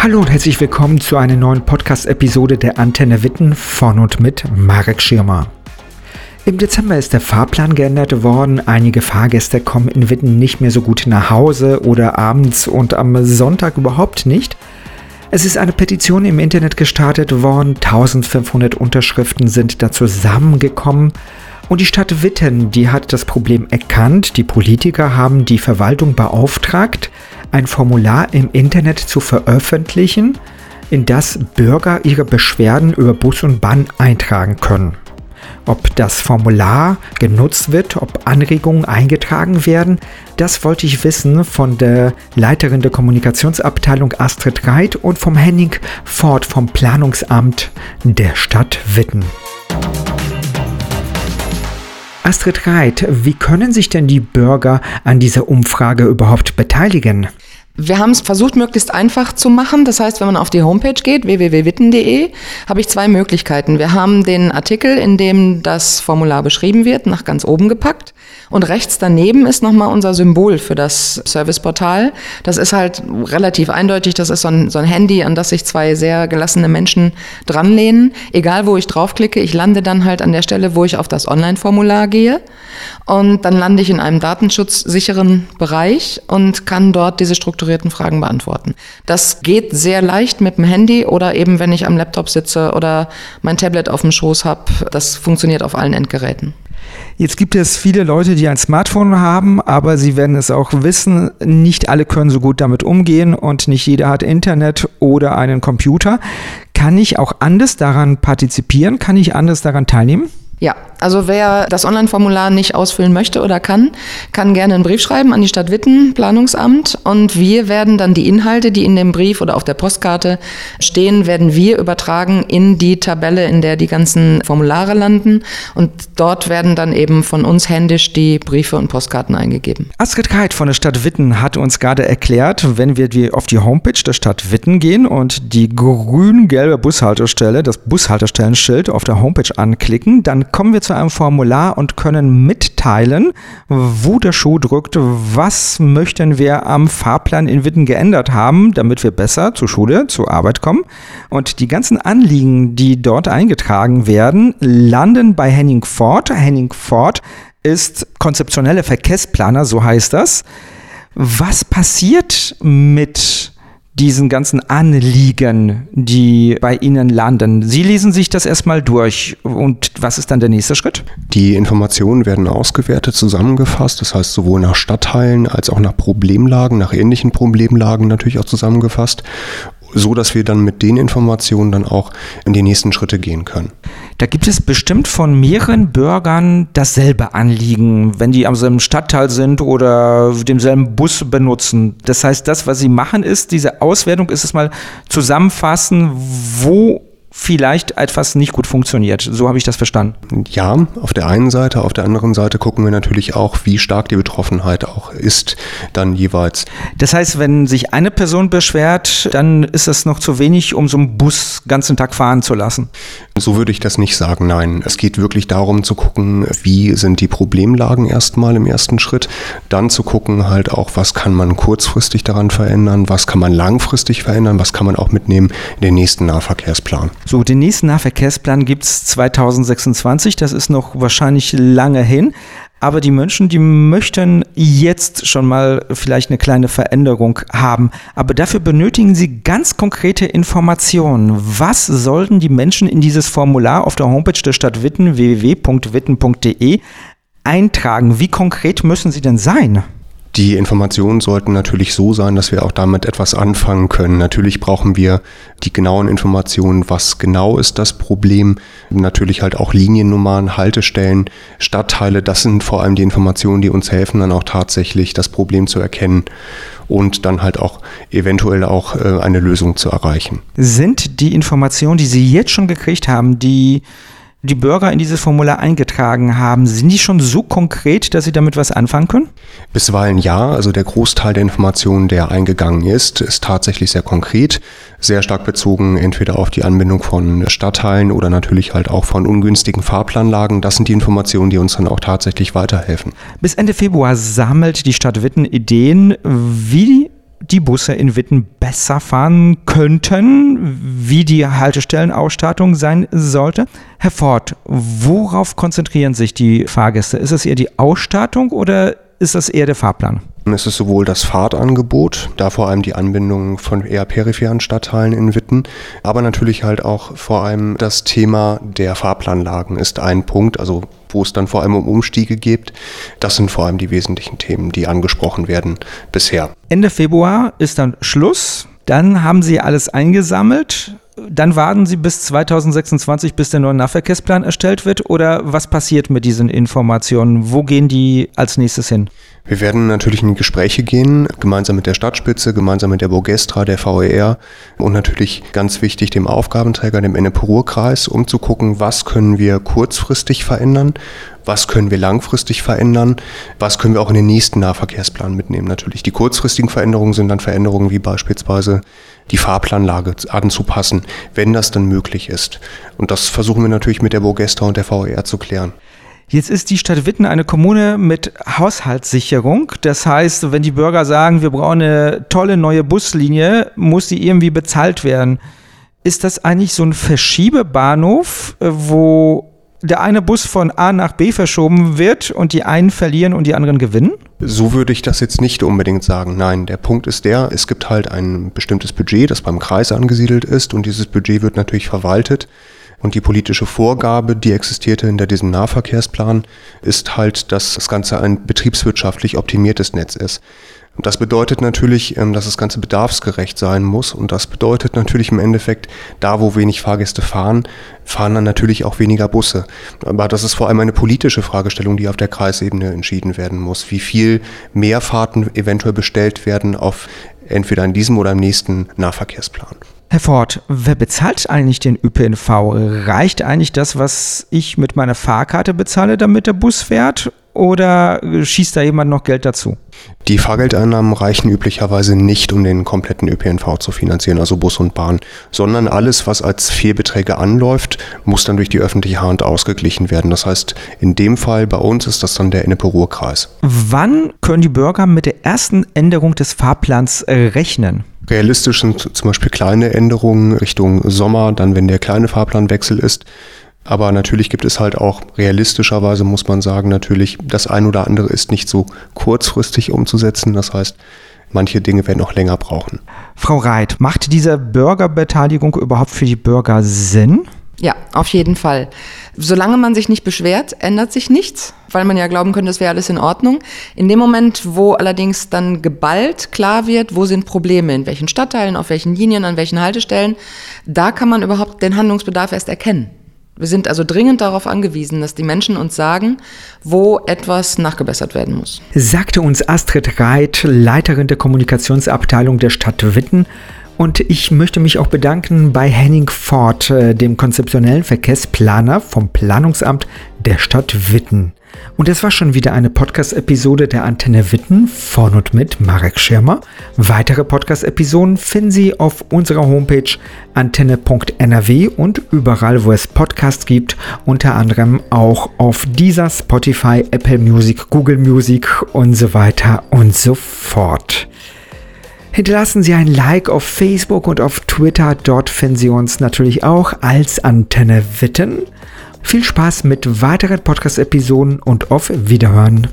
Hallo und herzlich willkommen zu einer neuen Podcast-Episode der Antenne Witten von und mit Marek Schirmer. Im Dezember ist der Fahrplan geändert worden. Einige Fahrgäste kommen in Witten nicht mehr so gut nach Hause oder abends und am Sonntag überhaupt nicht. Es ist eine Petition im Internet gestartet worden. 1500 Unterschriften sind da zusammengekommen. Und die Stadt Witten, die hat das Problem erkannt. Die Politiker haben die Verwaltung beauftragt, ein Formular im Internet zu veröffentlichen, in das Bürger ihre Beschwerden über Bus und Bahn eintragen können. Ob das Formular genutzt wird, ob Anregungen eingetragen werden, das wollte ich wissen von der Leiterin der Kommunikationsabteilung Astrid Reit und vom Henning Ford vom Planungsamt der Stadt Witten. Astrid Reit, wie können sich denn die Bürger an dieser Umfrage überhaupt beteiligen? Wir haben es versucht, möglichst einfach zu machen. Das heißt, wenn man auf die Homepage geht, www.witten.de, habe ich zwei Möglichkeiten. Wir haben den Artikel, in dem das Formular beschrieben wird, nach ganz oben gepackt. Und rechts daneben ist nochmal unser Symbol für das Serviceportal. Das ist halt relativ eindeutig. Das ist so ein, so ein Handy, an das sich zwei sehr gelassene Menschen dranlehnen. Egal, wo ich draufklicke, ich lande dann halt an der Stelle, wo ich auf das Online-Formular gehe. Und dann lande ich in einem datenschutzsicheren Bereich und kann dort diese strukturierten Fragen beantworten. Das geht sehr leicht mit dem Handy oder eben, wenn ich am Laptop sitze oder mein Tablet auf dem Schoß habe. Das funktioniert auf allen Endgeräten. Jetzt gibt es viele Leute, die ein Smartphone haben, aber sie werden es auch wissen, nicht alle können so gut damit umgehen und nicht jeder hat Internet oder einen Computer. Kann ich auch anders daran partizipieren? Kann ich anders daran teilnehmen? Ja, also wer das Online-Formular nicht ausfüllen möchte oder kann, kann gerne einen Brief schreiben an die Stadt Witten, Planungsamt. Und wir werden dann die Inhalte, die in dem Brief oder auf der Postkarte stehen, werden wir übertragen in die Tabelle, in der die ganzen Formulare landen. Und dort werden dann eben von uns händisch die Briefe und Postkarten eingegeben. Astrid Keit von der Stadt Witten hat uns gerade erklärt, wenn wir auf die Homepage der Stadt Witten gehen und die grün-gelbe Bushaltestelle, das Bushaltestellenschild auf der Homepage anklicken, dann kommen wir zu einem Formular und können mitteilen, wo der Schuh drückt, was möchten wir am Fahrplan in Witten geändert haben, damit wir besser zur Schule, zur Arbeit kommen. Und die ganzen Anliegen, die dort eingetragen werden, landen bei Henning Ford. Henning Ford ist konzeptioneller Verkehrsplaner, so heißt das. Was passiert mit diesen ganzen Anliegen, die bei Ihnen landen. Sie lesen sich das erstmal durch. Und was ist dann der nächste Schritt? Die Informationen werden ausgewertet, zusammengefasst. Das heißt, sowohl nach Stadtteilen als auch nach Problemlagen, nach ähnlichen Problemlagen natürlich auch zusammengefasst so dass wir dann mit den Informationen dann auch in die nächsten Schritte gehen können. Da gibt es bestimmt von mehreren Bürgern dasselbe Anliegen, wenn die am selben Stadtteil sind oder denselben Bus benutzen. Das heißt, das, was sie machen, ist, diese Auswertung ist es mal zusammenfassen, wo vielleicht etwas nicht gut funktioniert. So habe ich das verstanden. Ja, auf der einen Seite, auf der anderen Seite gucken wir natürlich auch, wie stark die Betroffenheit auch ist, dann jeweils. Das heißt, wenn sich eine Person beschwert, dann ist das noch zu wenig, um so einen Bus ganzen Tag fahren zu lassen. So würde ich das nicht sagen, nein. Es geht wirklich darum zu gucken, wie sind die Problemlagen erstmal im ersten Schritt, dann zu gucken halt auch, was kann man kurzfristig daran verändern, was kann man langfristig verändern, was kann man auch mitnehmen in den nächsten Nahverkehrsplan. So, den nächsten Nahverkehrsplan gibt es 2026, das ist noch wahrscheinlich lange hin. Aber die Menschen, die möchten jetzt schon mal vielleicht eine kleine Veränderung haben. Aber dafür benötigen sie ganz konkrete Informationen. Was sollten die Menschen in dieses Formular auf der Homepage der Stadt Witten, www.witten.de, eintragen? Wie konkret müssen sie denn sein? Die Informationen sollten natürlich so sein, dass wir auch damit etwas anfangen können. Natürlich brauchen wir die genauen Informationen, was genau ist das Problem. Natürlich halt auch Liniennummern, Haltestellen, Stadtteile. Das sind vor allem die Informationen, die uns helfen, dann auch tatsächlich das Problem zu erkennen und dann halt auch eventuell auch äh, eine Lösung zu erreichen. Sind die Informationen, die Sie jetzt schon gekriegt haben, die die Bürger in dieses Formular eingetragen haben, sind die schon so konkret, dass sie damit was anfangen können? Bisweilen ja. Also der Großteil der Informationen, der eingegangen ist, ist tatsächlich sehr konkret, sehr stark bezogen entweder auf die Anbindung von Stadtteilen oder natürlich halt auch von ungünstigen Fahrplanlagen. Das sind die Informationen, die uns dann auch tatsächlich weiterhelfen. Bis Ende Februar sammelt die Stadt Witten Ideen, wie die Busse in Witten besser fahren könnten, wie die Haltestellenausstattung sein sollte. Herr Ford, worauf konzentrieren sich die Fahrgäste? Ist es eher die Ausstattung oder ist das eher der Fahrplan? Es ist sowohl das Fahrtangebot, da vor allem die Anbindung von eher peripheren Stadtteilen in Witten, aber natürlich halt auch vor allem das Thema der Fahrplanlagen ist ein Punkt, also wo es dann vor allem um Umstiege geht. Das sind vor allem die wesentlichen Themen, die angesprochen werden bisher. Ende Februar ist dann Schluss. Dann haben Sie alles eingesammelt. Dann warten Sie bis 2026, bis der neue Nahverkehrsplan erstellt wird? Oder was passiert mit diesen Informationen? Wo gehen die als nächstes hin? Wir werden natürlich in Gespräche gehen, gemeinsam mit der Stadtspitze, gemeinsam mit der Burgestra, der VER und natürlich ganz wichtig dem Aufgabenträger, dem Ennepe-Ruhr-Kreis, um zu gucken, was können wir kurzfristig verändern, was können wir langfristig verändern, was können wir auch in den nächsten Nahverkehrsplan mitnehmen. Natürlich die kurzfristigen Veränderungen sind dann Veränderungen wie beispielsweise die Fahrplanlage anzupassen, wenn das dann möglich ist. Und das versuchen wir natürlich mit der Burgestra und der VER zu klären. Jetzt ist die Stadt Witten eine Kommune mit Haushaltssicherung. Das heißt, wenn die Bürger sagen, wir brauchen eine tolle neue Buslinie, muss die irgendwie bezahlt werden. Ist das eigentlich so ein Verschiebebahnhof, äh, wo der eine Bus von A nach B verschoben wird und die einen verlieren und die anderen gewinnen? So würde ich das jetzt nicht unbedingt sagen. Nein, der Punkt ist der, es gibt halt ein bestimmtes Budget, das beim Kreis angesiedelt ist und dieses Budget wird natürlich verwaltet. Und die politische Vorgabe, die existierte hinter diesem Nahverkehrsplan, ist halt, dass das Ganze ein betriebswirtschaftlich optimiertes Netz ist. Das bedeutet natürlich, ähm, dass das Ganze bedarfsgerecht sein muss. Und das bedeutet natürlich im Endeffekt, da wo wenig Fahrgäste fahren, fahren dann natürlich auch weniger Busse. Aber das ist vor allem eine politische Fragestellung, die auf der Kreisebene entschieden werden muss. Wie viel mehr Fahrten eventuell bestellt werden auf entweder in diesem oder im nächsten Nahverkehrsplan. Herr Ford, wer bezahlt eigentlich den ÖPNV? Reicht eigentlich das, was ich mit meiner Fahrkarte bezahle, damit der Bus fährt? Oder schießt da jemand noch Geld dazu? Die Fahrgeldeinnahmen reichen üblicherweise nicht, um den kompletten ÖPNV zu finanzieren, also Bus und Bahn, sondern alles, was als Fehlbeträge anläuft, muss dann durch die öffentliche Hand ausgeglichen werden. Das heißt, in dem Fall bei uns ist das dann der Ennepe-Ruhr-Kreis. Wann können die Bürger mit der ersten Änderung des Fahrplans rechnen? Realistisch sind zum Beispiel kleine Änderungen Richtung Sommer, dann wenn der kleine Fahrplanwechsel ist. Aber natürlich gibt es halt auch realistischerweise, muss man sagen, natürlich das ein oder andere ist nicht so kurzfristig umzusetzen. Das heißt, manche Dinge werden noch länger brauchen. Frau Reit, macht diese Bürgerbeteiligung überhaupt für die Bürger Sinn? Ja, auf jeden Fall. Solange man sich nicht beschwert, ändert sich nichts, weil man ja glauben könnte, das wäre alles in Ordnung. In dem Moment, wo allerdings dann geballt klar wird, wo sind Probleme, in welchen Stadtteilen, auf welchen Linien, an welchen Haltestellen, da kann man überhaupt den Handlungsbedarf erst erkennen. Wir sind also dringend darauf angewiesen, dass die Menschen uns sagen, wo etwas nachgebessert werden muss. Sagte uns Astrid Reit, Leiterin der Kommunikationsabteilung der Stadt Witten und ich möchte mich auch bedanken bei Henning Ford, äh, dem konzeptionellen Verkehrsplaner vom Planungsamt der Stadt Witten. Und das war schon wieder eine Podcast-Episode der Antenne Witten von und mit Marek Schirmer. Weitere Podcast-Episoden finden Sie auf unserer Homepage antenne.nrw und überall, wo es Podcasts gibt, unter anderem auch auf dieser Spotify, Apple Music, Google Music und so weiter und so fort. Hinterlassen Sie ein Like auf Facebook und auf Twitter. Dort finden Sie uns natürlich auch als Antenne Witten. Viel Spaß mit weiteren Podcast-Episoden und auf Wiederhören.